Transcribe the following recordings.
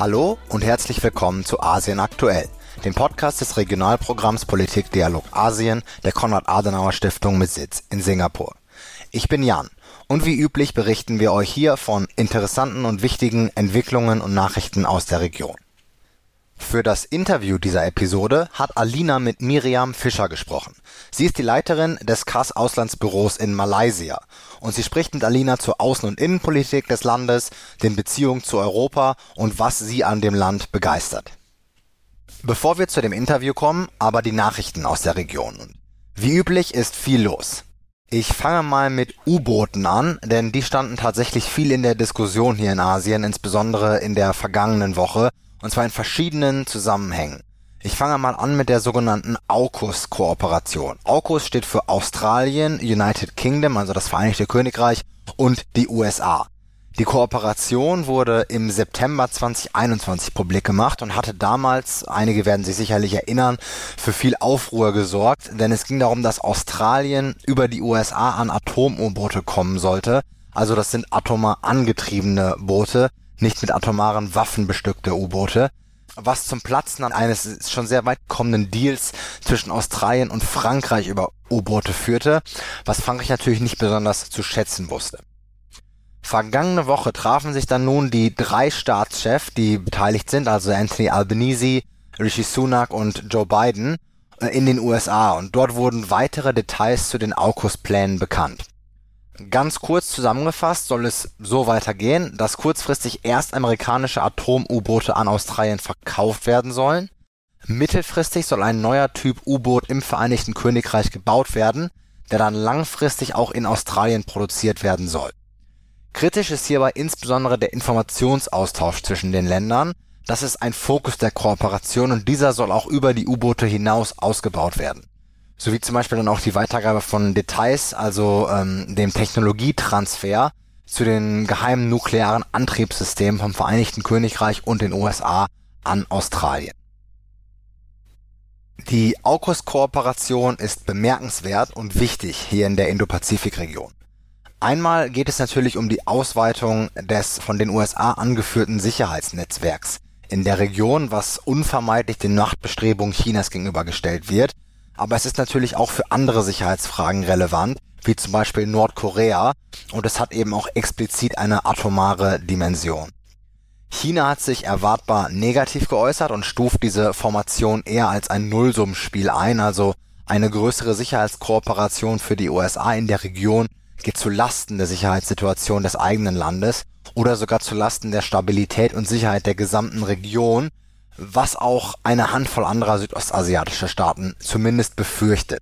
Hallo und herzlich willkommen zu Asien aktuell, dem Podcast des Regionalprogramms Politik Dialog Asien der Konrad-Adenauer Stiftung mit Sitz in Singapur. Ich bin Jan und wie üblich berichten wir euch hier von interessanten und wichtigen Entwicklungen und Nachrichten aus der Region. Für das Interview dieser Episode hat Alina mit Miriam Fischer gesprochen. Sie ist die Leiterin des KAS Auslandsbüros in Malaysia und sie spricht mit Alina zur Außen- und Innenpolitik des Landes, den Beziehungen zu Europa und was sie an dem Land begeistert. Bevor wir zu dem Interview kommen, aber die Nachrichten aus der Region. Wie üblich ist viel los. Ich fange mal mit U-Booten an, denn die standen tatsächlich viel in der Diskussion hier in Asien, insbesondere in der vergangenen Woche und zwar in verschiedenen Zusammenhängen. Ich fange mal an mit der sogenannten AUKUS-Kooperation. AUKUS steht für Australien, United Kingdom, also das Vereinigte Königreich und die USA. Die Kooperation wurde im September 2021 publik gemacht und hatte damals, einige werden sich sicherlich erinnern, für viel Aufruhr gesorgt, denn es ging darum, dass Australien über die USA an Atom-U-Boote kommen sollte. Also das sind atomar angetriebene Boote, nicht mit atomaren Waffen bestückte U-Boote, was zum Platzen eines schon sehr weit kommenden Deals zwischen Australien und Frankreich über U-Boote führte, was Frankreich natürlich nicht besonders zu schätzen wusste. Vergangene Woche trafen sich dann nun die drei Staatschefs, die beteiligt sind, also Anthony Albanese, Rishi Sunak und Joe Biden, äh, in den USA und dort wurden weitere Details zu den AUKUS-Plänen bekannt. Ganz kurz zusammengefasst soll es so weitergehen, dass kurzfristig erst amerikanische Atom-U-Boote an Australien verkauft werden sollen. Mittelfristig soll ein neuer Typ U-Boot im Vereinigten Königreich gebaut werden, der dann langfristig auch in Australien produziert werden soll. Kritisch ist hierbei insbesondere der Informationsaustausch zwischen den Ländern. Das ist ein Fokus der Kooperation und dieser soll auch über die U-Boote hinaus ausgebaut werden sowie zum Beispiel dann auch die Weitergabe von Details, also ähm, dem Technologietransfer zu den geheimen nuklearen Antriebssystemen vom Vereinigten Königreich und den USA an Australien. Die AUKUS-Kooperation ist bemerkenswert und wichtig hier in der Indo-Pazifik-Region. Einmal geht es natürlich um die Ausweitung des von den USA angeführten Sicherheitsnetzwerks in der Region, was unvermeidlich den Machtbestrebungen Chinas gegenübergestellt wird aber es ist natürlich auch für andere Sicherheitsfragen relevant, wie zum Beispiel Nordkorea, und es hat eben auch explizit eine atomare Dimension. China hat sich erwartbar negativ geäußert und stuft diese Formation eher als ein Nullsummenspiel ein, also eine größere Sicherheitskooperation für die USA in der Region geht zu Lasten der Sicherheitssituation des eigenen Landes oder sogar zu Lasten der Stabilität und Sicherheit der gesamten Region, was auch eine Handvoll anderer südostasiatischer Staaten zumindest befürchtet.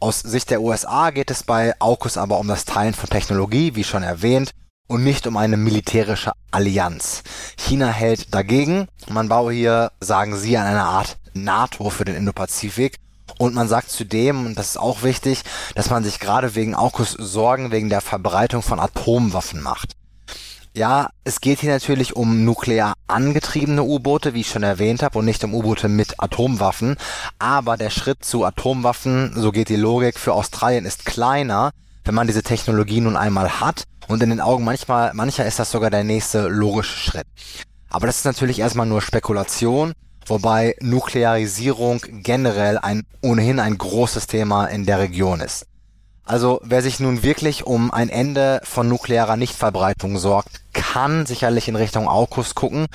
Aus Sicht der USA geht es bei AUKUS aber um das Teilen von Technologie, wie schon erwähnt, und nicht um eine militärische Allianz. China hält dagegen. Man baue hier, sagen sie, an einer Art NATO für den Indopazifik. Und man sagt zudem, und das ist auch wichtig, dass man sich gerade wegen AUKUS Sorgen wegen der Verbreitung von Atomwaffen macht. Ja, es geht hier natürlich um nuklear angetriebene U-Boote, wie ich schon erwähnt habe, und nicht um U-Boote mit Atomwaffen. Aber der Schritt zu Atomwaffen, so geht die Logik, für Australien ist kleiner, wenn man diese Technologie nun einmal hat. Und in den Augen manchmal, mancher ist das sogar der nächste logische Schritt. Aber das ist natürlich erstmal nur Spekulation, wobei Nuklearisierung generell ein ohnehin ein großes Thema in der Region ist. Also wer sich nun wirklich um ein Ende von nuklearer Nichtverbreitung sorgt, kann sicherlich in Richtung AUKUS gucken.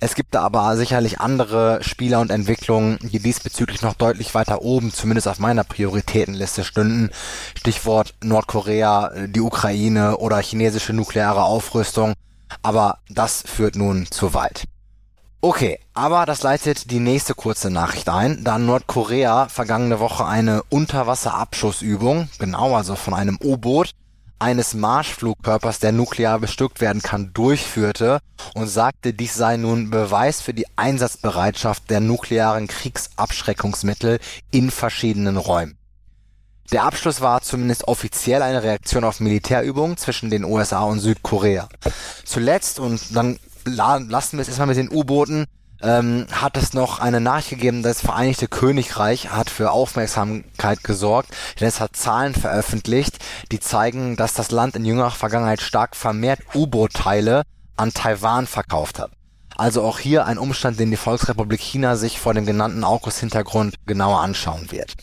Es gibt da aber sicherlich andere Spieler und Entwicklungen, die diesbezüglich noch deutlich weiter oben, zumindest auf meiner Prioritätenliste stünden. Stichwort Nordkorea, die Ukraine oder chinesische nukleare Aufrüstung. Aber das führt nun zu weit. Okay, aber das leitet die nächste kurze Nachricht ein, da Nordkorea vergangene Woche eine Unterwasserabschussübung, genau also von einem U-Boot, eines Marschflugkörpers, der nuklear bestückt werden kann, durchführte und sagte, dies sei nun Beweis für die Einsatzbereitschaft der nuklearen Kriegsabschreckungsmittel in verschiedenen Räumen. Der Abschluss war zumindest offiziell eine Reaktion auf Militärübungen zwischen den USA und Südkorea. Zuletzt, und dann lassen wir es erstmal mit den U-Booten, ähm, hat es noch eine Nachricht gegeben, das Vereinigte Königreich hat für Aufmerksamkeit gesorgt, denn es hat Zahlen veröffentlicht, die zeigen, dass das Land in jüngerer Vergangenheit stark vermehrt U-Boot-Teile an Taiwan verkauft hat. Also auch hier ein Umstand, den die Volksrepublik China sich vor dem genannten AUKUS-Hintergrund genauer anschauen wird.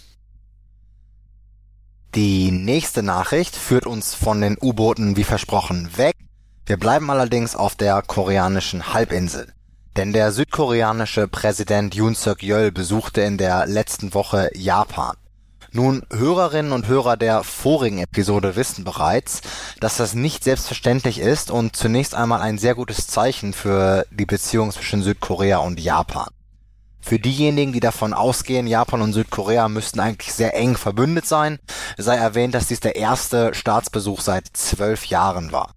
Die nächste Nachricht führt uns von den U-Booten wie versprochen weg. Wir bleiben allerdings auf der koreanischen Halbinsel. Denn der südkoreanische Präsident Yoon Suk-yeol besuchte in der letzten Woche Japan. Nun, Hörerinnen und Hörer der vorigen Episode wissen bereits, dass das nicht selbstverständlich ist und zunächst einmal ein sehr gutes Zeichen für die Beziehung zwischen Südkorea und Japan. Für diejenigen, die davon ausgehen, Japan und Südkorea müssten eigentlich sehr eng verbündet sein, sei erwähnt, dass dies der erste Staatsbesuch seit zwölf Jahren war.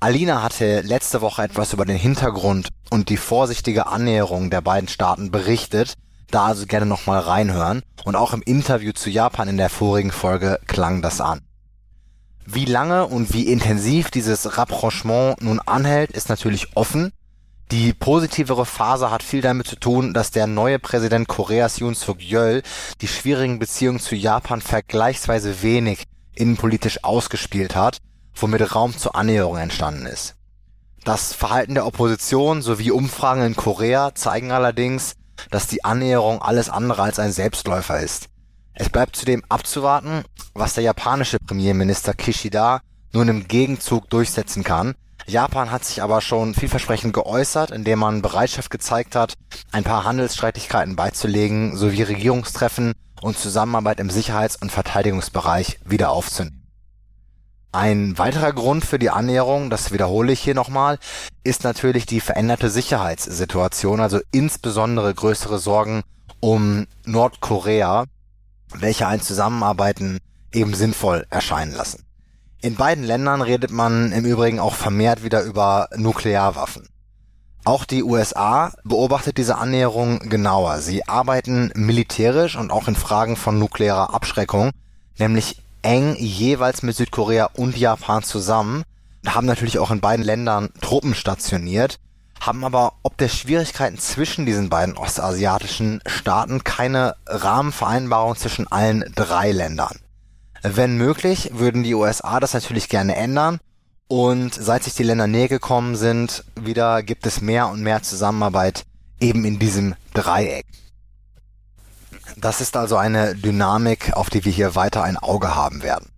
Alina hatte letzte Woche etwas über den Hintergrund und die vorsichtige Annäherung der beiden Staaten berichtet, da also gerne nochmal reinhören. Und auch im Interview zu Japan in der vorigen Folge klang das an. Wie lange und wie intensiv dieses Rapprochement nun anhält, ist natürlich offen, die positivere Phase hat viel damit zu tun, dass der neue Präsident Koreas Yoon Suk-yeol die schwierigen Beziehungen zu Japan vergleichsweise wenig innenpolitisch ausgespielt hat, womit Raum zur Annäherung entstanden ist. Das Verhalten der Opposition sowie Umfragen in Korea zeigen allerdings, dass die Annäherung alles andere als ein Selbstläufer ist. Es bleibt zudem abzuwarten, was der japanische Premierminister Kishida nun im Gegenzug durchsetzen kann, Japan hat sich aber schon vielversprechend geäußert, indem man Bereitschaft gezeigt hat, ein paar Handelsstreitigkeiten beizulegen sowie Regierungstreffen und Zusammenarbeit im Sicherheits- und Verteidigungsbereich wieder aufzunehmen. Ein weiterer Grund für die Annäherung, das wiederhole ich hier nochmal, ist natürlich die veränderte Sicherheitssituation, also insbesondere größere Sorgen um Nordkorea, welche ein Zusammenarbeiten eben sinnvoll erscheinen lassen. In beiden Ländern redet man im Übrigen auch vermehrt wieder über Nuklearwaffen. Auch die USA beobachtet diese Annäherung genauer. Sie arbeiten militärisch und auch in Fragen von nuklearer Abschreckung, nämlich eng jeweils mit Südkorea und Japan zusammen, haben natürlich auch in beiden Ländern Truppen stationiert, haben aber ob der Schwierigkeiten zwischen diesen beiden ostasiatischen Staaten keine Rahmenvereinbarung zwischen allen drei Ländern. Wenn möglich, würden die USA das natürlich gerne ändern. Und seit sich die Länder näher gekommen sind, wieder gibt es mehr und mehr Zusammenarbeit eben in diesem Dreieck. Das ist also eine Dynamik, auf die wir hier weiter ein Auge haben werden.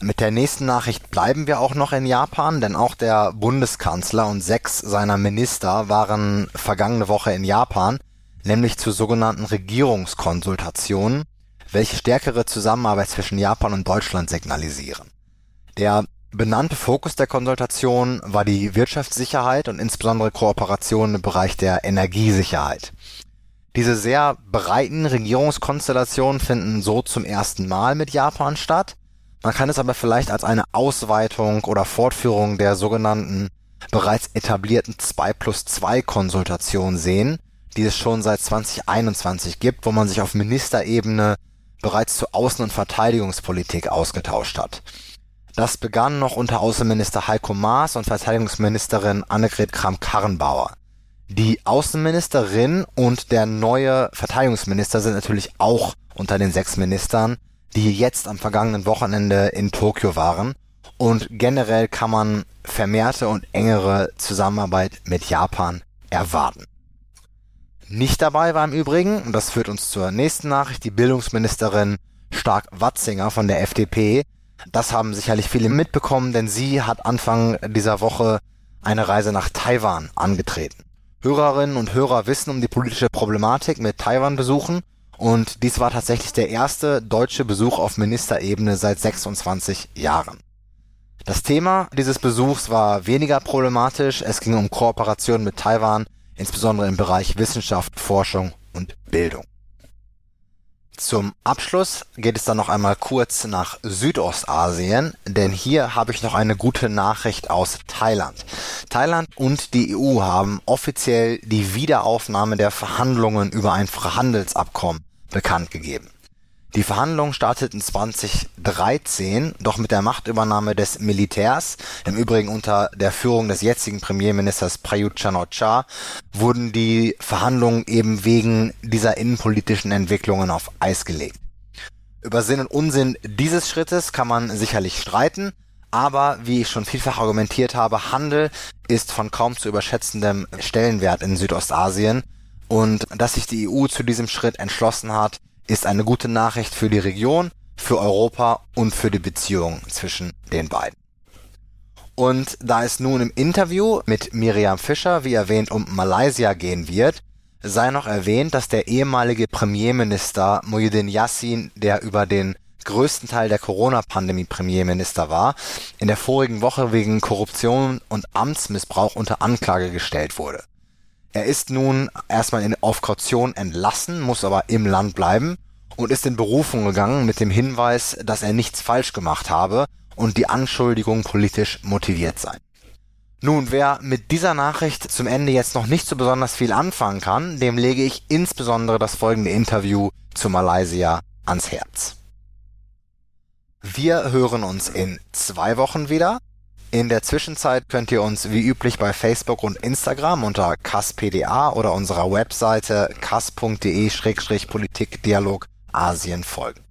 Mit der nächsten Nachricht bleiben wir auch noch in Japan, denn auch der Bundeskanzler und sechs seiner Minister waren vergangene Woche in Japan, nämlich zu sogenannten Regierungskonsultationen welche stärkere Zusammenarbeit zwischen Japan und Deutschland signalisieren. Der benannte Fokus der Konsultation war die Wirtschaftssicherheit und insbesondere Kooperation im Bereich der Energiesicherheit. Diese sehr breiten Regierungskonstellationen finden so zum ersten Mal mit Japan statt. Man kann es aber vielleicht als eine Ausweitung oder Fortführung der sogenannten bereits etablierten 2 plus 2 Konsultation sehen, die es schon seit 2021 gibt, wo man sich auf Ministerebene bereits zur Außen- und Verteidigungspolitik ausgetauscht hat. Das begann noch unter Außenminister Heiko Maas und Verteidigungsministerin Annegret Kramp-Karrenbauer. Die Außenministerin und der neue Verteidigungsminister sind natürlich auch unter den sechs Ministern, die jetzt am vergangenen Wochenende in Tokio waren. Und generell kann man vermehrte und engere Zusammenarbeit mit Japan erwarten. Nicht dabei war im Übrigen, und das führt uns zur nächsten Nachricht, die Bildungsministerin Stark-Watzinger von der FDP. Das haben sicherlich viele mitbekommen, denn sie hat Anfang dieser Woche eine Reise nach Taiwan angetreten. Hörerinnen und Hörer wissen um die politische Problematik mit Taiwan-Besuchen und dies war tatsächlich der erste deutsche Besuch auf Ministerebene seit 26 Jahren. Das Thema dieses Besuchs war weniger problematisch. Es ging um Kooperation mit Taiwan insbesondere im Bereich Wissenschaft, Forschung und Bildung. Zum Abschluss geht es dann noch einmal kurz nach Südostasien, denn hier habe ich noch eine gute Nachricht aus Thailand. Thailand und die EU haben offiziell die Wiederaufnahme der Verhandlungen über ein Freihandelsabkommen bekannt gegeben. Die Verhandlungen starteten 2013, doch mit der Machtübernahme des Militärs, im Übrigen unter der Führung des jetzigen Premierministers Prayut Chan-o-cha, wurden die Verhandlungen eben wegen dieser innenpolitischen Entwicklungen auf Eis gelegt. Über Sinn und Unsinn dieses Schrittes kann man sicherlich streiten, Aber wie ich schon vielfach argumentiert habe, Handel ist von kaum zu überschätzendem Stellenwert in Südostasien. Und dass sich die EU zu diesem Schritt entschlossen hat, ist eine gute Nachricht für die Region, für Europa und für die Beziehungen zwischen den beiden. Und da es nun im Interview mit Miriam Fischer, wie erwähnt, um Malaysia gehen wird, sei noch erwähnt, dass der ehemalige Premierminister Muhyiddin Yassin, der über den größten Teil der Corona-Pandemie Premierminister war, in der vorigen Woche wegen Korruption und Amtsmissbrauch unter Anklage gestellt wurde. Er ist nun erstmal in, auf Kaution entlassen, muss aber im Land bleiben und ist in Berufung gegangen mit dem Hinweis, dass er nichts falsch gemacht habe und die Anschuldigung politisch motiviert sein. Nun, wer mit dieser Nachricht zum Ende jetzt noch nicht so besonders viel anfangen kann, dem lege ich insbesondere das folgende Interview zu Malaysia ans Herz. Wir hören uns in zwei Wochen wieder. In der Zwischenzeit könnt ihr uns wie üblich bei Facebook und Instagram unter kaspda oder unserer Webseite kas.de-politikdialog Asien folgen.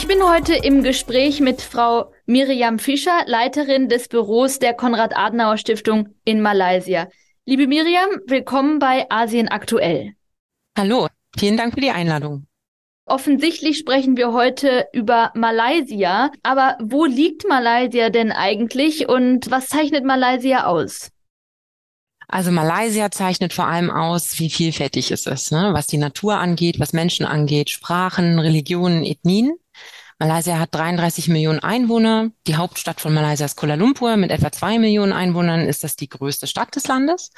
Ich bin heute im Gespräch mit Frau Miriam Fischer, Leiterin des Büros der Konrad-Adenauer-Stiftung in Malaysia. Liebe Miriam, willkommen bei Asien aktuell. Hallo, vielen Dank für die Einladung. Offensichtlich sprechen wir heute über Malaysia, aber wo liegt Malaysia denn eigentlich und was zeichnet Malaysia aus? Also Malaysia zeichnet vor allem aus, wie vielfältig es ist, ne? was die Natur angeht, was Menschen angeht, Sprachen, Religionen, Ethnien. Malaysia hat 33 Millionen Einwohner. Die Hauptstadt von Malaysia ist Kuala Lumpur. Mit etwa zwei Millionen Einwohnern ist das die größte Stadt des Landes.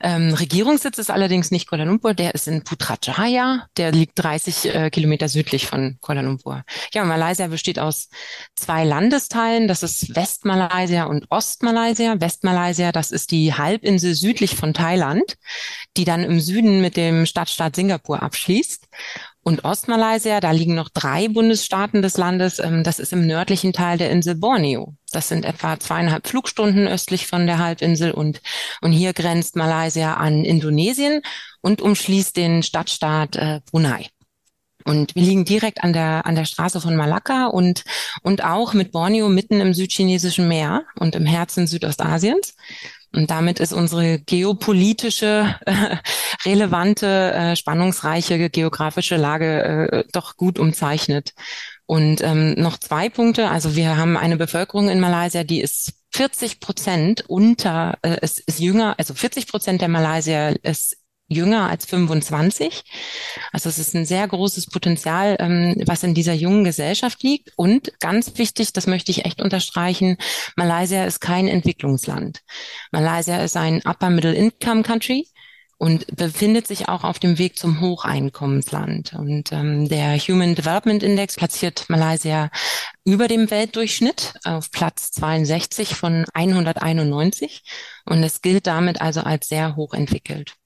Ähm, Regierungssitz ist allerdings nicht Kuala Lumpur, der ist in Putrajaya. Der liegt 30 äh, Kilometer südlich von Kuala Lumpur. Ja, Malaysia besteht aus zwei Landesteilen. Das ist Westmalaysia und Ostmalaysia. Westmalaysia, das ist die Halbinsel südlich von Thailand, die dann im Süden mit dem Stadtstaat Singapur abschließt. Und Ostmalaysia, da liegen noch drei Bundesstaaten des Landes. Ähm, das ist im nördlichen Teil der Insel Borneo. Das sind etwa zweieinhalb Flugstunden östlich von der Halbinsel und, und hier grenzt Malaysia an Indonesien und umschließt den Stadtstaat äh, Brunei. Und wir liegen direkt an der, an der Straße von Malakka und, und auch mit Borneo mitten im südchinesischen Meer und im Herzen Südostasiens. Und damit ist unsere geopolitische, äh, relevante, äh, spannungsreiche geografische Lage äh, doch gut umzeichnet. Und ähm, noch zwei Punkte. Also wir haben eine Bevölkerung in Malaysia, die ist 40 Prozent unter, äh, ist, ist jünger, also 40 Prozent der Malaysier ist jünger als 25. Also es ist ein sehr großes Potenzial, ähm, was in dieser jungen Gesellschaft liegt. Und ganz wichtig, das möchte ich echt unterstreichen, Malaysia ist kein Entwicklungsland. Malaysia ist ein Upper Middle Income Country und befindet sich auch auf dem Weg zum Hocheinkommensland. Und ähm, der Human Development Index platziert Malaysia über dem Weltdurchschnitt auf Platz 62 von 191 und es gilt damit also als sehr hochentwickelt. Ja,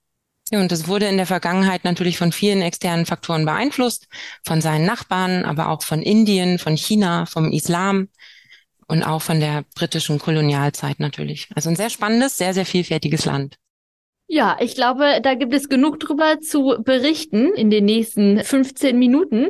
und das wurde in der Vergangenheit natürlich von vielen externen Faktoren beeinflusst, von seinen Nachbarn, aber auch von Indien, von China, vom Islam und auch von der britischen Kolonialzeit natürlich. Also ein sehr spannendes, sehr, sehr vielfältiges Land. Ja, ich glaube, da gibt es genug drüber zu berichten in den nächsten 15 Minuten.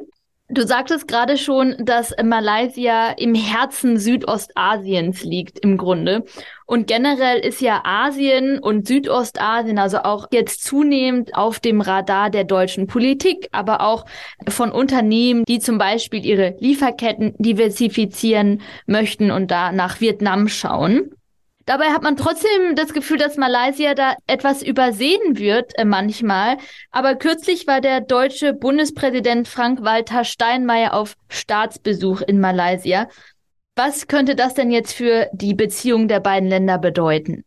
Du sagtest gerade schon, dass Malaysia im Herzen Südostasiens liegt im Grunde. Und generell ist ja Asien und Südostasien also auch jetzt zunehmend auf dem Radar der deutschen Politik, aber auch von Unternehmen, die zum Beispiel ihre Lieferketten diversifizieren möchten und da nach Vietnam schauen. Dabei hat man trotzdem das Gefühl, dass Malaysia da etwas übersehen wird äh, manchmal. Aber kürzlich war der deutsche Bundespräsident Frank-Walter Steinmeier auf Staatsbesuch in Malaysia. Was könnte das denn jetzt für die Beziehung der beiden Länder bedeuten?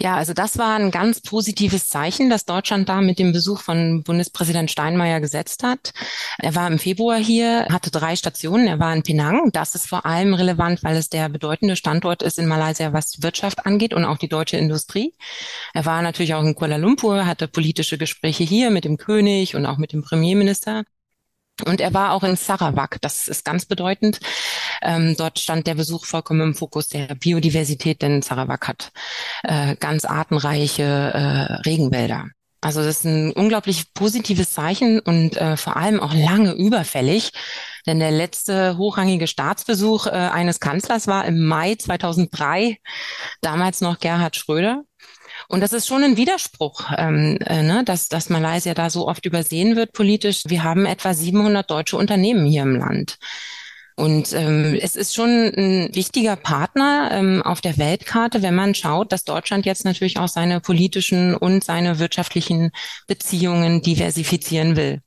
Ja, also das war ein ganz positives Zeichen, das Deutschland da mit dem Besuch von Bundespräsident Steinmeier gesetzt hat. Er war im Februar hier, hatte drei Stationen. Er war in Penang. Das ist vor allem relevant, weil es der bedeutende Standort ist in Malaysia, was Wirtschaft angeht und auch die deutsche Industrie. Er war natürlich auch in Kuala Lumpur, hatte politische Gespräche hier mit dem König und auch mit dem Premierminister. Und er war auch in Sarawak, das ist ganz bedeutend. Ähm, dort stand der Besuch vollkommen im Fokus der Biodiversität, denn Sarawak hat äh, ganz artenreiche äh, Regenwälder. Also das ist ein unglaublich positives Zeichen und äh, vor allem auch lange überfällig, denn der letzte hochrangige Staatsbesuch äh, eines Kanzlers war im Mai 2003, damals noch Gerhard Schröder. Und das ist schon ein Widerspruch, ähm, äh, ne, dass, dass Malaysia da so oft übersehen wird politisch. Wir haben etwa 700 deutsche Unternehmen hier im Land. Und ähm, es ist schon ein wichtiger Partner ähm, auf der Weltkarte, wenn man schaut, dass Deutschland jetzt natürlich auch seine politischen und seine wirtschaftlichen Beziehungen diversifizieren will.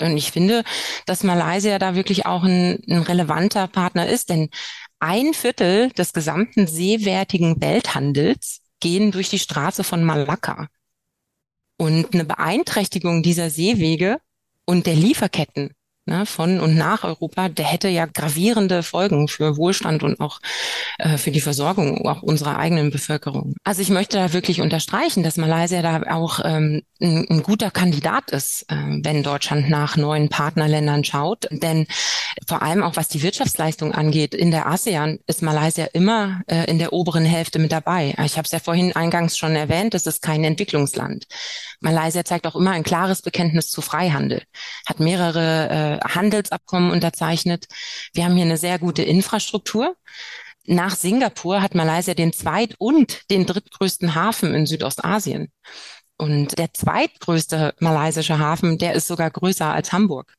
Und ich finde, dass Malaysia da wirklich auch ein, ein relevanter Partner ist, denn ein Viertel des gesamten seewertigen Welthandels gehen durch die Straße von Malakka. Und eine Beeinträchtigung dieser Seewege und der Lieferketten ne, von und nach Europa, der hätte ja gravierende Folgen für Wohlstand und auch äh, für die Versorgung auch unserer eigenen Bevölkerung. Also ich möchte da wirklich unterstreichen, dass Malaysia da auch ähm, ein, ein guter Kandidat ist, äh, wenn Deutschland nach neuen Partnerländern schaut. Denn vor allem auch was die Wirtschaftsleistung angeht, in der ASEAN ist Malaysia immer äh, in der oberen Hälfte mit dabei. Ich habe es ja vorhin eingangs schon erwähnt, es ist kein Entwicklungsland. Malaysia zeigt auch immer ein klares Bekenntnis zu Freihandel, hat mehrere äh, Handelsabkommen unterzeichnet. Wir haben hier eine sehr gute Infrastruktur. Nach Singapur hat Malaysia den zweit- und den drittgrößten Hafen in Südostasien. Und der zweitgrößte malaysische Hafen, der ist sogar größer als Hamburg.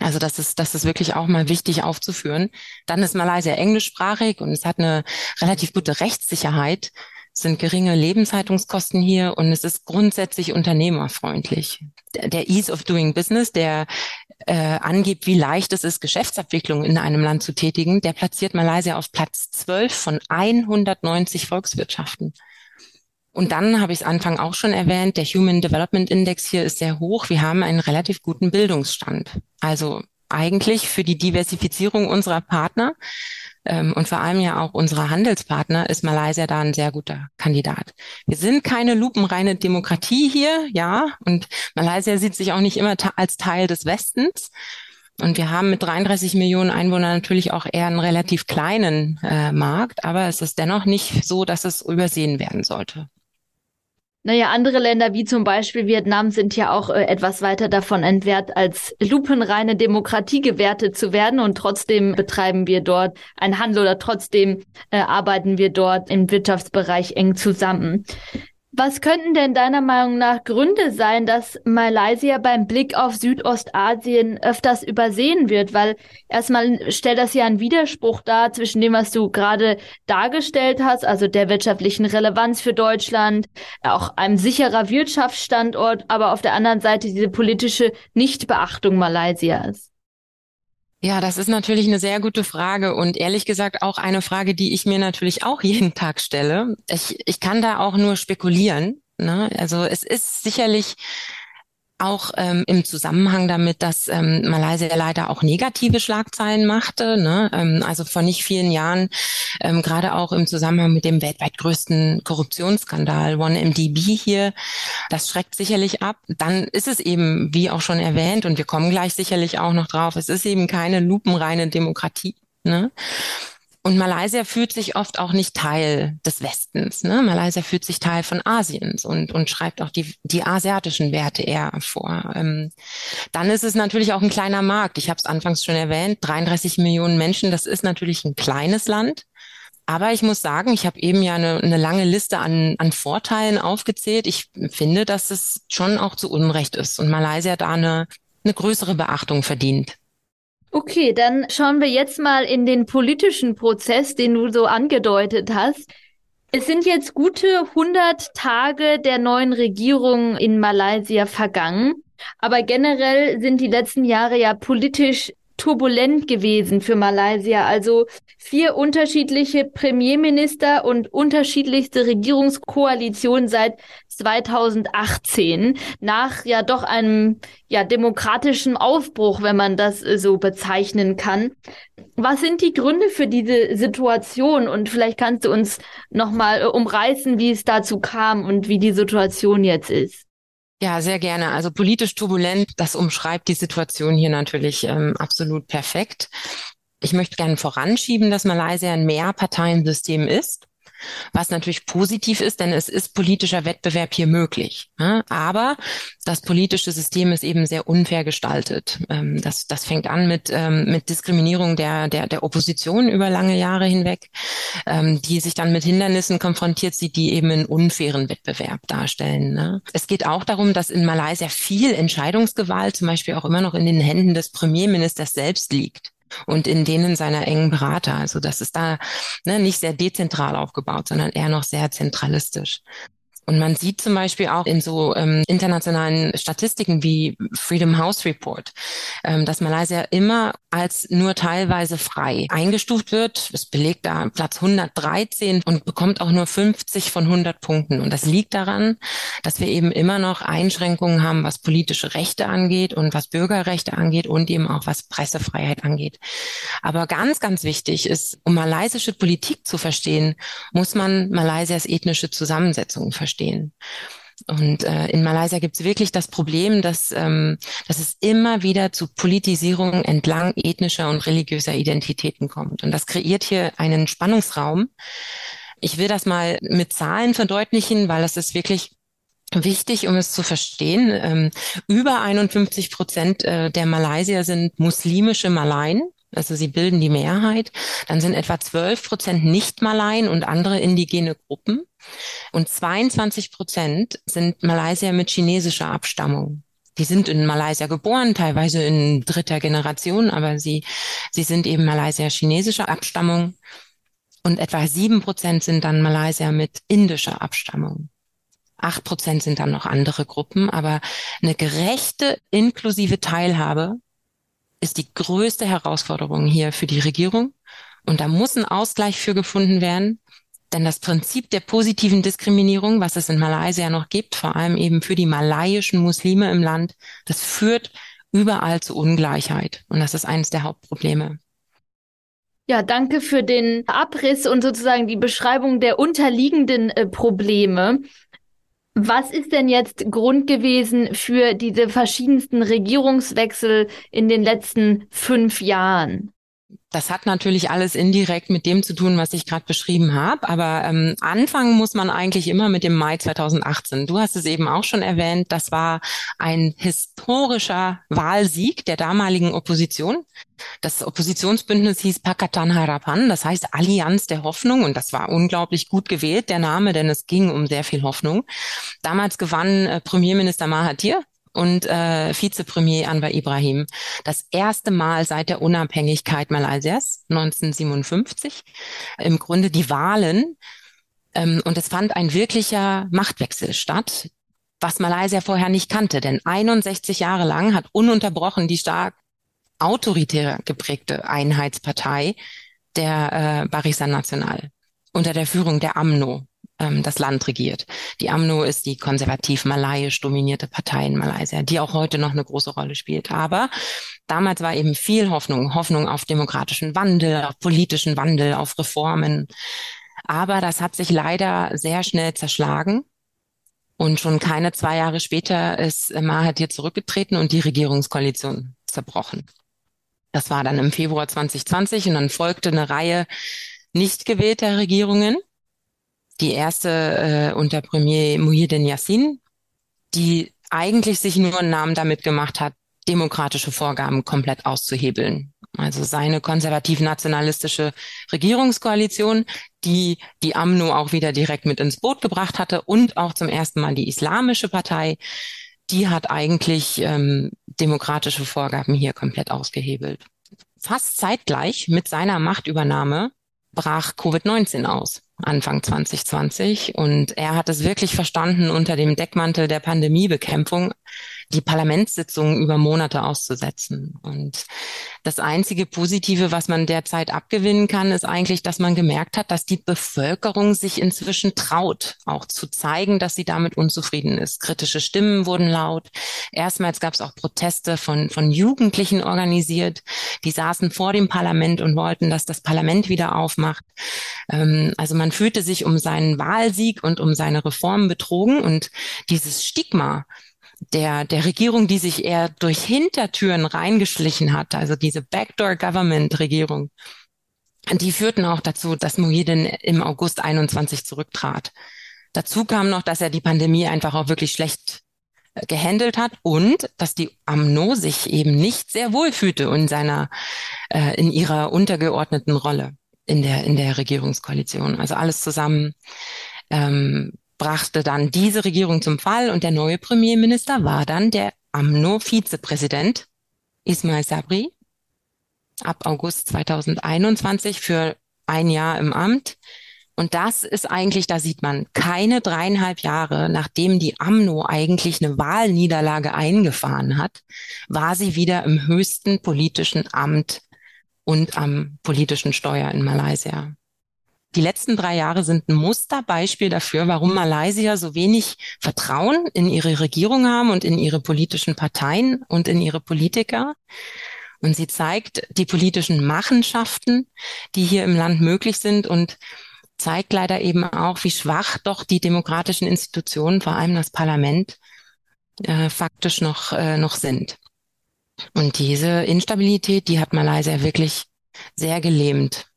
Also das ist, das ist wirklich auch mal wichtig aufzuführen. Dann ist Malaysia englischsprachig und es hat eine relativ gute Rechtssicherheit sind geringe Lebenshaltungskosten hier und es ist grundsätzlich unternehmerfreundlich. Der Ease of Doing Business, der äh, angibt, wie leicht es ist, Geschäftsabwicklung in einem Land zu tätigen, der platziert Malaysia auf Platz 12 von 190 Volkswirtschaften. Und dann habe ich es Anfang auch schon erwähnt, der Human Development Index hier ist sehr hoch. Wir haben einen relativ guten Bildungsstand. Also eigentlich für die Diversifizierung unserer Partner ähm, und vor allem ja auch unserer Handelspartner ist Malaysia da ein sehr guter Kandidat. Wir sind keine lupenreine Demokratie hier, ja, und Malaysia sieht sich auch nicht immer als Teil des Westens. Und wir haben mit 33 Millionen Einwohnern natürlich auch eher einen relativ kleinen äh, Markt, aber es ist dennoch nicht so, dass es übersehen werden sollte. Naja, andere Länder wie zum Beispiel Vietnam sind ja auch äh, etwas weiter davon entwehrt, als lupenreine Demokratie gewertet zu werden. Und trotzdem betreiben wir dort einen Handel oder trotzdem äh, arbeiten wir dort im Wirtschaftsbereich eng zusammen. Was könnten denn deiner Meinung nach Gründe sein, dass Malaysia beim Blick auf Südostasien öfters übersehen wird? Weil erstmal stellt das ja einen Widerspruch dar zwischen dem, was du gerade dargestellt hast, also der wirtschaftlichen Relevanz für Deutschland, auch einem sicherer Wirtschaftsstandort, aber auf der anderen Seite diese politische Nichtbeachtung Malaysias. Ja, das ist natürlich eine sehr gute Frage und ehrlich gesagt auch eine Frage, die ich mir natürlich auch jeden Tag stelle. Ich, ich kann da auch nur spekulieren. Ne? Also es ist sicherlich auch ähm, im Zusammenhang damit, dass ähm, Malaysia leider auch negative Schlagzeilen machte. Ne? Ähm, also vor nicht vielen Jahren, ähm, gerade auch im Zusammenhang mit dem weltweit größten Korruptionsskandal OneMDB hier, das schreckt sicherlich ab. Dann ist es eben, wie auch schon erwähnt, und wir kommen gleich sicherlich auch noch drauf, es ist eben keine lupenreine Demokratie. Ne? Und Malaysia fühlt sich oft auch nicht Teil des Westens. Ne? Malaysia fühlt sich Teil von Asiens und, und schreibt auch die, die asiatischen Werte eher vor. Ähm, dann ist es natürlich auch ein kleiner Markt. Ich habe es anfangs schon erwähnt, 33 Millionen Menschen, das ist natürlich ein kleines Land. Aber ich muss sagen, ich habe eben ja eine, eine lange Liste an, an Vorteilen aufgezählt. Ich finde, dass es schon auch zu Unrecht ist und Malaysia da eine, eine größere Beachtung verdient. Okay, dann schauen wir jetzt mal in den politischen Prozess, den du so angedeutet hast. Es sind jetzt gute 100 Tage der neuen Regierung in Malaysia vergangen. Aber generell sind die letzten Jahre ja politisch turbulent gewesen für Malaysia. Also vier unterschiedliche Premierminister und unterschiedlichste Regierungskoalitionen seit 2018 nach ja doch einem ja demokratischen Aufbruch, wenn man das so bezeichnen kann. Was sind die Gründe für diese Situation? Und vielleicht kannst du uns nochmal umreißen, wie es dazu kam und wie die Situation jetzt ist. Ja, sehr gerne. Also politisch turbulent, das umschreibt die Situation hier natürlich ähm, absolut perfekt. Ich möchte gerne voranschieben, dass Malaysia ein Mehrparteiensystem ist was natürlich positiv ist, denn es ist politischer Wettbewerb hier möglich. Ne? Aber das politische System ist eben sehr unfair gestaltet. Ähm, das, das fängt an mit, ähm, mit Diskriminierung der, der, der Opposition über lange Jahre hinweg, ähm, die sich dann mit Hindernissen konfrontiert sieht, die eben einen unfairen Wettbewerb darstellen. Ne? Es geht auch darum, dass in Malaysia viel Entscheidungsgewalt zum Beispiel auch immer noch in den Händen des Premierministers selbst liegt und in denen seiner engen Berater. Also das ist da ne, nicht sehr dezentral aufgebaut, sondern eher noch sehr zentralistisch. Und man sieht zum Beispiel auch in so ähm, internationalen Statistiken wie Freedom House Report, ähm, dass Malaysia immer als nur teilweise frei eingestuft wird. Es belegt da Platz 113 und bekommt auch nur 50 von 100 Punkten. Und das liegt daran, dass wir eben immer noch Einschränkungen haben, was politische Rechte angeht und was Bürgerrechte angeht und eben auch was Pressefreiheit angeht. Aber ganz, ganz wichtig ist, um malaysische Politik zu verstehen, muss man Malaysias ethnische Zusammensetzung verstehen verstehen. Und äh, in Malaysia gibt es wirklich das Problem, dass, ähm, dass es immer wieder zu Politisierung entlang ethnischer und religiöser Identitäten kommt. Und das kreiert hier einen Spannungsraum. Ich will das mal mit Zahlen verdeutlichen, weil das ist wirklich wichtig, um es zu verstehen. Ähm, über 51 Prozent äh, der Malaysier sind muslimische Malaien. Also sie bilden die Mehrheit. Dann sind etwa 12 Prozent Nicht-Malaien und andere indigene Gruppen. Und 22 Prozent sind Malaysier mit chinesischer Abstammung. Die sind in Malaysia geboren, teilweise in dritter Generation, aber sie, sie sind eben Malaysier chinesischer Abstammung. Und etwa sieben Prozent sind dann Malaysier mit indischer Abstammung. Acht Prozent sind dann noch andere Gruppen, aber eine gerechte, inklusive Teilhabe ist die größte Herausforderung hier für die Regierung. Und da muss ein Ausgleich für gefunden werden. Denn das Prinzip der positiven Diskriminierung, was es in Malaysia noch gibt, vor allem eben für die malaiischen Muslime im Land, das führt überall zu Ungleichheit. Und das ist eines der Hauptprobleme. Ja, danke für den Abriss und sozusagen die Beschreibung der unterliegenden äh, Probleme. Was ist denn jetzt Grund gewesen für diese verschiedensten Regierungswechsel in den letzten fünf Jahren? Das hat natürlich alles indirekt mit dem zu tun, was ich gerade beschrieben habe. Aber ähm, anfangen muss man eigentlich immer mit dem Mai 2018. Du hast es eben auch schon erwähnt. Das war ein historischer Wahlsieg der damaligen Opposition. Das Oppositionsbündnis hieß Pakatan Harapan, das heißt Allianz der Hoffnung. Und das war unglaublich gut gewählt, der Name, denn es ging um sehr viel Hoffnung. Damals gewann äh, Premierminister Mahathir und äh, Vizepremier Anwar Ibrahim. Das erste Mal seit der Unabhängigkeit Malaysias 1957. Im Grunde die Wahlen. Ähm, und es fand ein wirklicher Machtwechsel statt, was Malaysia vorher nicht kannte. Denn 61 Jahre lang hat ununterbrochen die stark autoritär geprägte Einheitspartei der äh, Barisan National unter der Führung der AMNO, ähm, das Land regiert. Die AMNO ist die konservativ-malayisch dominierte Partei in Malaysia, die auch heute noch eine große Rolle spielt. Aber damals war eben viel Hoffnung, Hoffnung auf demokratischen Wandel, auf politischen Wandel, auf Reformen. Aber das hat sich leider sehr schnell zerschlagen. Und schon keine zwei Jahre später ist Mahathir zurückgetreten und die Regierungskoalition zerbrochen. Das war dann im Februar 2020 und dann folgte eine Reihe nicht gewählter Regierungen die erste äh, unter Premier Muhyiddin Yassin, die eigentlich sich nur einen Namen damit gemacht hat, demokratische Vorgaben komplett auszuhebeln. Also seine konservativ-nationalistische Regierungskoalition, die die AMNO auch wieder direkt mit ins Boot gebracht hatte und auch zum ersten Mal die Islamische Partei, die hat eigentlich ähm, demokratische Vorgaben hier komplett ausgehebelt. Fast zeitgleich mit seiner Machtübernahme brach Covid-19 aus. Anfang 2020. Und er hat es wirklich verstanden, unter dem Deckmantel der Pandemiebekämpfung die Parlamentssitzungen über Monate auszusetzen. Und das einzige Positive, was man derzeit abgewinnen kann, ist eigentlich, dass man gemerkt hat, dass die Bevölkerung sich inzwischen traut, auch zu zeigen, dass sie damit unzufrieden ist. Kritische Stimmen wurden laut. Erstmals gab es auch Proteste von, von Jugendlichen organisiert. Die saßen vor dem Parlament und wollten, dass das Parlament wieder aufmacht. Ähm, also man fühlte sich um seinen Wahlsieg und um seine Reformen betrogen und dieses Stigma, der, der Regierung, die sich eher durch Hintertüren reingeschlichen hat, also diese Backdoor-Government-Regierung, die führten auch dazu, dass Muhyiddin im August 21 zurücktrat. Dazu kam noch, dass er die Pandemie einfach auch wirklich schlecht äh, gehandelt hat und dass die AMNO sich eben nicht sehr wohl fühlte in seiner, äh, in ihrer untergeordneten Rolle in der, in der Regierungskoalition. Also alles zusammen ähm, brachte dann diese Regierung zum Fall und der neue Premierminister war dann der AMNO-Vizepräsident Ismail Sabri ab August 2021 für ein Jahr im Amt. Und das ist eigentlich, da sieht man, keine dreieinhalb Jahre, nachdem die AMNO eigentlich eine Wahlniederlage eingefahren hat, war sie wieder im höchsten politischen Amt und am politischen Steuer in Malaysia. Die letzten drei Jahre sind ein Musterbeispiel dafür, warum Malaysia so wenig Vertrauen in ihre Regierung haben und in ihre politischen Parteien und in ihre Politiker. Und sie zeigt die politischen Machenschaften, die hier im Land möglich sind und zeigt leider eben auch, wie schwach doch die demokratischen Institutionen, vor allem das Parlament, äh, faktisch noch, äh, noch sind. Und diese Instabilität, die hat Malaysia wirklich sehr gelähmt.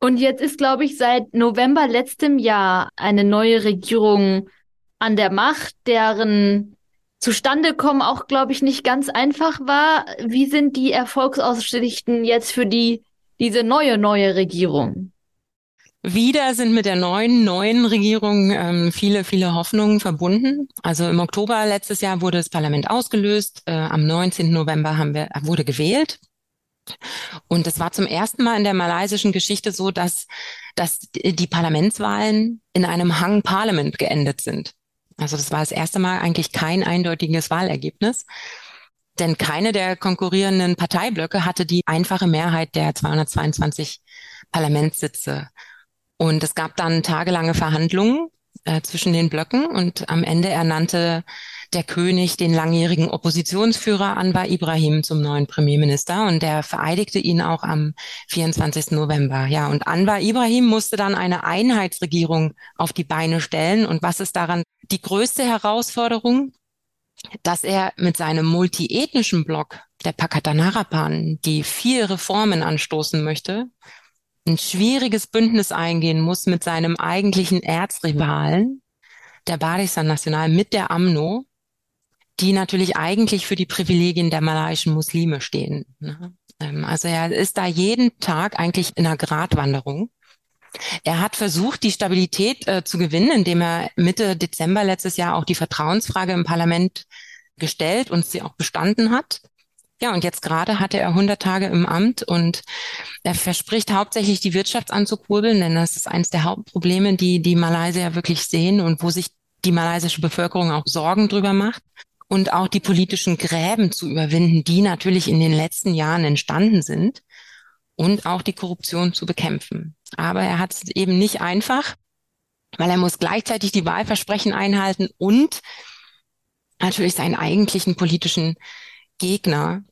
Und jetzt ist, glaube ich, seit November letztem Jahr eine neue Regierung an der Macht, deren Zustandekommen auch, glaube ich, nicht ganz einfach war. Wie sind die Erfolgsaussichten jetzt für die, diese neue, neue Regierung? Wieder sind mit der neuen, neuen Regierung ähm, viele, viele Hoffnungen verbunden. Also im Oktober letztes Jahr wurde das Parlament ausgelöst. Äh, am 19. November haben wir, wurde gewählt. Und es war zum ersten Mal in der malaysischen Geschichte so, dass, dass die Parlamentswahlen in einem Hung Parliament geendet sind. Also das war das erste Mal eigentlich kein eindeutiges Wahlergebnis. Denn keine der konkurrierenden Parteiblöcke hatte die einfache Mehrheit der 222 Parlamentssitze. Und es gab dann tagelange Verhandlungen äh, zwischen den Blöcken und am Ende ernannte der König den langjährigen Oppositionsführer Anwar Ibrahim zum neuen Premierminister und der vereidigte ihn auch am 24. November. Ja, und Anwar Ibrahim musste dann eine Einheitsregierung auf die Beine stellen. Und was ist daran die größte Herausforderung? Dass er mit seinem multiethnischen Block der Pakatan Harapan die vier Reformen anstoßen möchte, ein schwieriges Bündnis eingehen muss mit seinem eigentlichen Erzrivalen, der Barisan National, mit der AMNO, die natürlich eigentlich für die Privilegien der malaiischen Muslime stehen. Ne? Ähm, also er ist da jeden Tag eigentlich in einer Gratwanderung. Er hat versucht, die Stabilität äh, zu gewinnen, indem er Mitte Dezember letztes Jahr auch die Vertrauensfrage im Parlament gestellt und sie auch bestanden hat. Ja, und jetzt gerade hatte er 100 Tage im Amt und er verspricht hauptsächlich die Wirtschaft anzukurbeln, denn das ist eines der Hauptprobleme, die die Malaysier wirklich sehen und wo sich die malaysische Bevölkerung auch Sorgen drüber macht und auch die politischen Gräben zu überwinden, die natürlich in den letzten Jahren entstanden sind und auch die Korruption zu bekämpfen. Aber er hat es eben nicht einfach, weil er muss gleichzeitig die Wahlversprechen einhalten und natürlich seinen eigentlichen politischen Gegner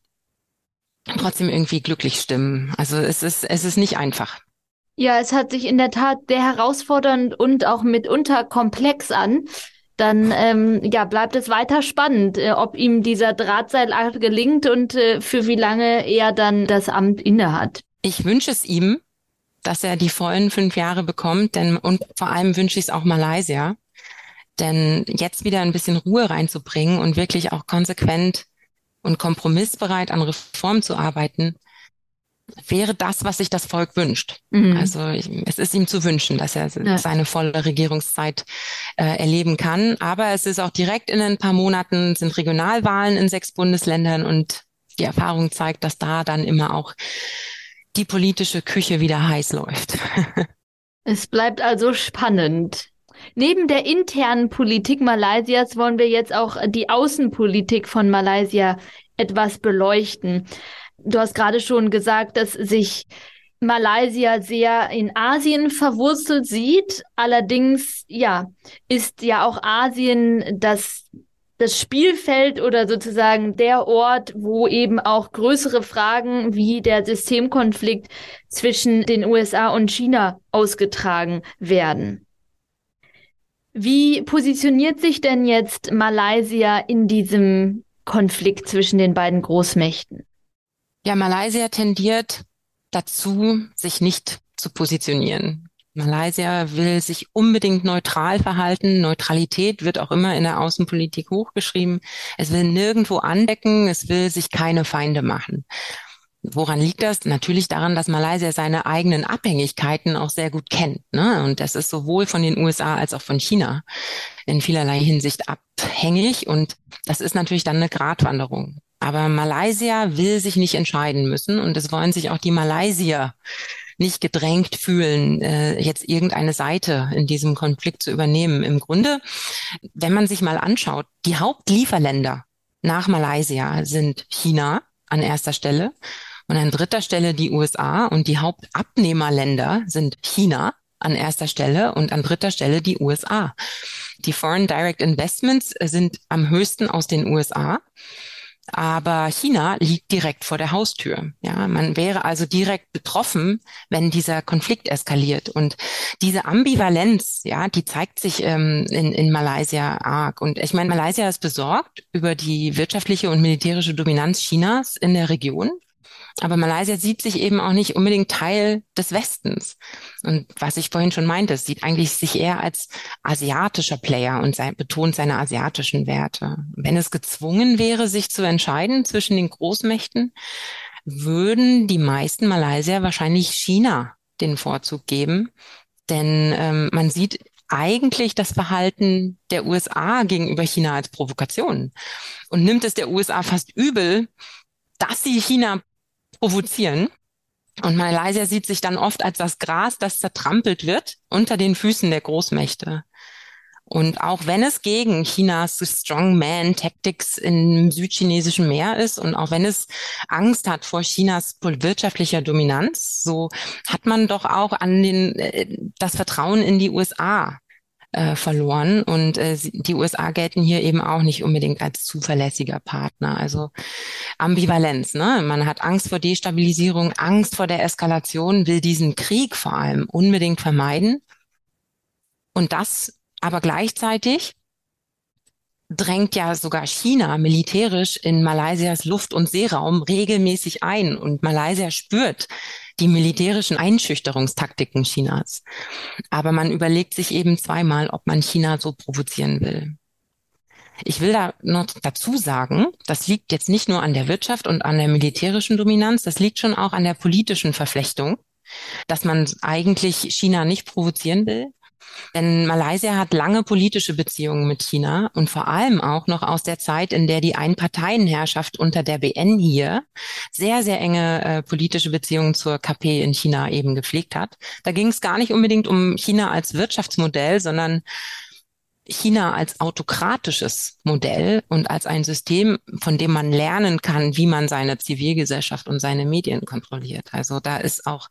trotzdem irgendwie glücklich stimmen. Also es ist, es ist nicht einfach. Ja, es hat sich in der Tat sehr herausfordernd und auch mitunter komplex an dann ähm, ja, bleibt es weiter spannend, äh, ob ihm dieser Drahtseilakt gelingt und äh, für wie lange er dann das Amt innehat. Ich wünsche es ihm, dass er die vollen fünf Jahre bekommt, denn und vor allem wünsche ich es auch Malaysia, denn jetzt wieder ein bisschen Ruhe reinzubringen und wirklich auch konsequent und kompromissbereit an Reform zu arbeiten, wäre das, was sich das Volk wünscht. Mhm. Also ich, es ist ihm zu wünschen, dass er ja. seine volle Regierungszeit äh, erleben kann. Aber es ist auch direkt in ein paar Monaten sind Regionalwahlen in sechs Bundesländern und die Erfahrung zeigt, dass da dann immer auch die politische Küche wieder heiß läuft. es bleibt also spannend. Neben der internen Politik Malaysias wollen wir jetzt auch die Außenpolitik von Malaysia etwas beleuchten. Du hast gerade schon gesagt, dass sich Malaysia sehr in Asien verwurzelt sieht. Allerdings, ja, ist ja auch Asien das, das Spielfeld oder sozusagen der Ort, wo eben auch größere Fragen wie der Systemkonflikt zwischen den USA und China ausgetragen werden. Wie positioniert sich denn jetzt Malaysia in diesem Konflikt zwischen den beiden Großmächten? Ja, Malaysia tendiert dazu, sich nicht zu positionieren. Malaysia will sich unbedingt neutral verhalten. Neutralität wird auch immer in der Außenpolitik hochgeschrieben. Es will nirgendwo andecken, es will sich keine Feinde machen. Woran liegt das? Natürlich daran, dass Malaysia seine eigenen Abhängigkeiten auch sehr gut kennt. Ne? Und das ist sowohl von den USA als auch von China in vielerlei Hinsicht abhängig. Und das ist natürlich dann eine Gratwanderung. Aber Malaysia will sich nicht entscheiden müssen und es wollen sich auch die Malaysier nicht gedrängt fühlen, äh, jetzt irgendeine Seite in diesem Konflikt zu übernehmen. Im Grunde, wenn man sich mal anschaut, die Hauptlieferländer nach Malaysia sind China an erster Stelle und an dritter Stelle die USA und die Hauptabnehmerländer sind China an erster Stelle und an dritter Stelle die USA. Die Foreign Direct Investments sind am höchsten aus den USA. Aber China liegt direkt vor der Haustür. Ja, man wäre also direkt betroffen, wenn dieser Konflikt eskaliert. Und diese Ambivalenz, ja, die zeigt sich ähm, in, in Malaysia arg. Und ich meine, Malaysia ist besorgt über die wirtschaftliche und militärische Dominanz Chinas in der Region. Aber Malaysia sieht sich eben auch nicht unbedingt Teil des Westens. Und was ich vorhin schon meinte, es sieht eigentlich sich eher als asiatischer Player und sein, betont seine asiatischen Werte. Wenn es gezwungen wäre, sich zu entscheiden zwischen den Großmächten, würden die meisten Malaysier wahrscheinlich China den Vorzug geben. Denn ähm, man sieht eigentlich das Verhalten der USA gegenüber China als Provokation und nimmt es der USA fast übel, dass sie China provozieren. Und Malaysia sieht sich dann oft als das Gras, das zertrampelt wird unter den Füßen der Großmächte. Und auch wenn es gegen Chinas Strongman Tactics im südchinesischen Meer ist und auch wenn es Angst hat vor Chinas wirtschaftlicher Dominanz, so hat man doch auch an den, äh, das Vertrauen in die USA äh, verloren. Und äh, die USA gelten hier eben auch nicht unbedingt als zuverlässiger Partner. Also Ambivalenz. Ne? Man hat Angst vor Destabilisierung, Angst vor der Eskalation, will diesen Krieg vor allem unbedingt vermeiden. Und das aber gleichzeitig drängt ja sogar China militärisch in Malaysias Luft- und Seeraum regelmäßig ein. Und Malaysia spürt, die militärischen Einschüchterungstaktiken Chinas. Aber man überlegt sich eben zweimal, ob man China so provozieren will. Ich will da noch dazu sagen, das liegt jetzt nicht nur an der Wirtschaft und an der militärischen Dominanz, das liegt schon auch an der politischen Verflechtung, dass man eigentlich China nicht provozieren will, denn Malaysia hat lange politische Beziehungen mit China und vor allem auch noch aus der Zeit, in der die Einparteienherrschaft unter der BN hier sehr, sehr enge äh, politische Beziehungen zur KP in China eben gepflegt hat. Da ging es gar nicht unbedingt um China als Wirtschaftsmodell, sondern China als autokratisches Modell und als ein System, von dem man lernen kann, wie man seine Zivilgesellschaft und seine Medien kontrolliert. Also da ist auch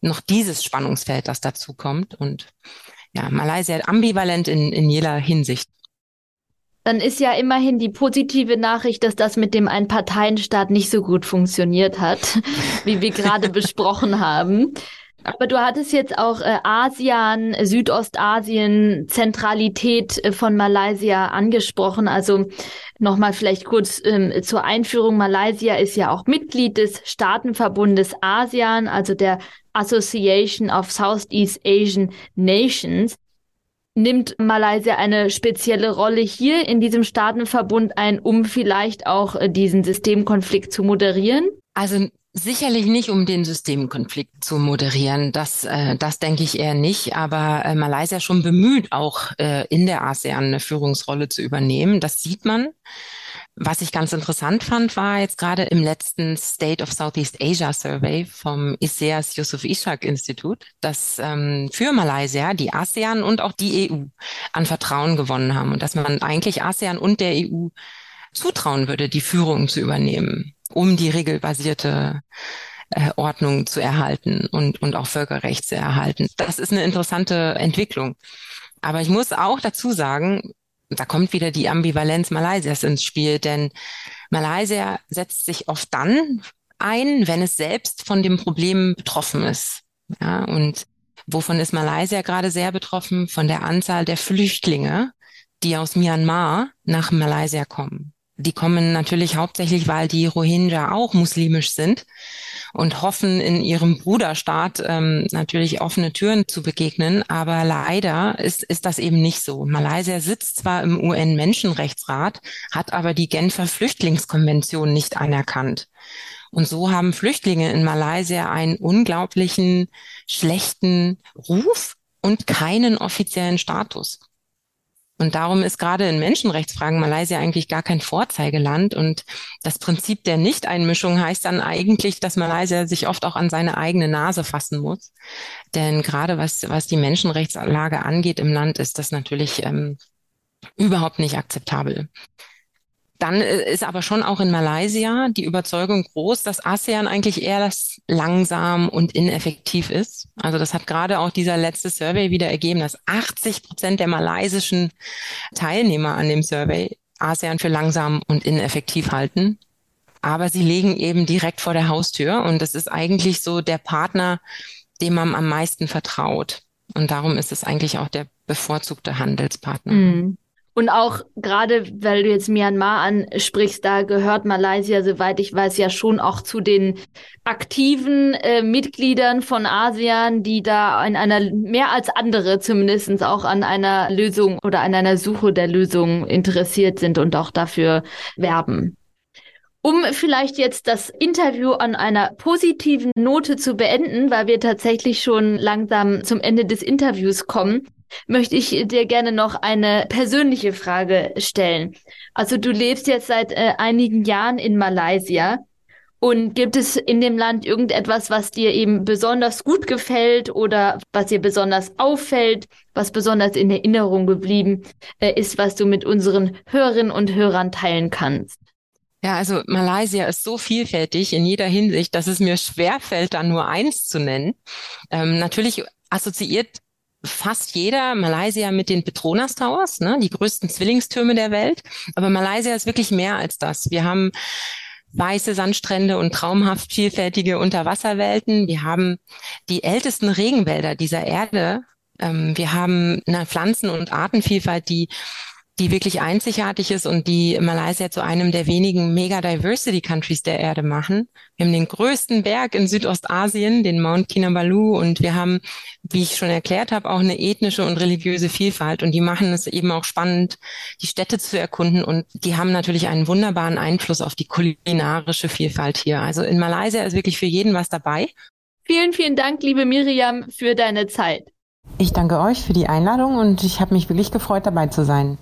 noch dieses Spannungsfeld, das dazu kommt. Und ja, Malaysia ambivalent in, in jeder Hinsicht. Dann ist ja immerhin die positive Nachricht, dass das mit dem Einparteienstaat nicht so gut funktioniert hat, wie wir gerade besprochen haben. Aber du hattest jetzt auch äh, ASEAN, Südostasien, Zentralität äh, von Malaysia angesprochen. Also nochmal vielleicht kurz ähm, zur Einführung. Malaysia ist ja auch Mitglied des Staatenverbundes ASEAN, also der Association of Southeast Asian Nations. Nimmt Malaysia eine spezielle Rolle hier in diesem Staatenverbund ein, um vielleicht auch äh, diesen Systemkonflikt zu moderieren? Also Sicherlich nicht, um den Systemkonflikt zu moderieren. Das, äh, das denke ich eher nicht. Aber äh, Malaysia schon bemüht, auch äh, in der ASEAN eine Führungsrolle zu übernehmen. Das sieht man. Was ich ganz interessant fand, war jetzt gerade im letzten State of Southeast Asia Survey vom ISEAS Yusuf Ishak Institut, dass ähm, für Malaysia die ASEAN und auch die EU an Vertrauen gewonnen haben und dass man eigentlich ASEAN und der EU zutrauen würde, die Führung zu übernehmen um die regelbasierte äh, Ordnung zu erhalten und, und auch Völkerrecht zu erhalten. Das ist eine interessante Entwicklung. Aber ich muss auch dazu sagen, da kommt wieder die Ambivalenz Malaysias ins Spiel, denn Malaysia setzt sich oft dann ein, wenn es selbst von dem Problem betroffen ist. Ja, und Wovon ist Malaysia gerade sehr betroffen? Von der Anzahl der Flüchtlinge, die aus Myanmar nach Malaysia kommen. Die kommen natürlich hauptsächlich, weil die Rohingya auch muslimisch sind und hoffen, in ihrem Bruderstaat ähm, natürlich offene Türen zu begegnen. Aber leider ist, ist das eben nicht so. Malaysia sitzt zwar im UN-Menschenrechtsrat, hat aber die Genfer Flüchtlingskonvention nicht anerkannt. Und so haben Flüchtlinge in Malaysia einen unglaublichen schlechten Ruf und keinen offiziellen Status. Und darum ist gerade in Menschenrechtsfragen Malaysia eigentlich gar kein Vorzeigeland. Und das Prinzip der Nichteinmischung heißt dann eigentlich, dass Malaysia sich oft auch an seine eigene Nase fassen muss. Denn gerade was, was die Menschenrechtslage angeht im Land, ist das natürlich ähm, überhaupt nicht akzeptabel. Dann äh, ist aber schon auch in Malaysia die Überzeugung groß, dass ASEAN eigentlich eher langsam und ineffektiv ist. Also das hat gerade auch dieser letzte Survey wieder ergeben, dass 80 Prozent der malaysischen Teilnehmer an dem Survey ASEAN für langsam und ineffektiv halten. Aber sie legen eben direkt vor der Haustür und das ist eigentlich so der Partner, dem man am meisten vertraut. Und darum ist es eigentlich auch der bevorzugte Handelspartner. Mhm. Und auch gerade, weil du jetzt Myanmar ansprichst, da gehört Malaysia, soweit ich weiß, ja schon auch zu den aktiven äh, Mitgliedern von ASEAN, die da in einer, mehr als andere zumindestens auch an einer Lösung oder an einer Suche der Lösung interessiert sind und auch dafür werben. Um vielleicht jetzt das Interview an einer positiven Note zu beenden, weil wir tatsächlich schon langsam zum Ende des Interviews kommen, möchte ich dir gerne noch eine persönliche Frage stellen. Also du lebst jetzt seit äh, einigen Jahren in Malaysia. Und gibt es in dem Land irgendetwas, was dir eben besonders gut gefällt oder was dir besonders auffällt, was besonders in Erinnerung geblieben äh, ist, was du mit unseren Hörerinnen und Hörern teilen kannst? Ja, also Malaysia ist so vielfältig in jeder Hinsicht, dass es mir schwerfällt, da nur eins zu nennen. Ähm, natürlich assoziiert fast jeder Malaysia mit den Petronas Towers, ne, die größten Zwillingstürme der Welt. Aber Malaysia ist wirklich mehr als das. Wir haben weiße Sandstrände und traumhaft vielfältige Unterwasserwelten. Wir haben die ältesten Regenwälder dieser Erde. Ähm, wir haben eine Pflanzen- und Artenvielfalt, die die wirklich einzigartig ist und die Malaysia zu einem der wenigen Mega-Diversity-Countries der Erde machen. Wir haben den größten Berg in Südostasien, den Mount Kinabalu, und wir haben, wie ich schon erklärt habe, auch eine ethnische und religiöse Vielfalt. Und die machen es eben auch spannend, die Städte zu erkunden. Und die haben natürlich einen wunderbaren Einfluss auf die kulinarische Vielfalt hier. Also in Malaysia ist wirklich für jeden was dabei. Vielen, vielen Dank, liebe Miriam, für deine Zeit. Ich danke euch für die Einladung und ich habe mich wirklich gefreut, dabei zu sein.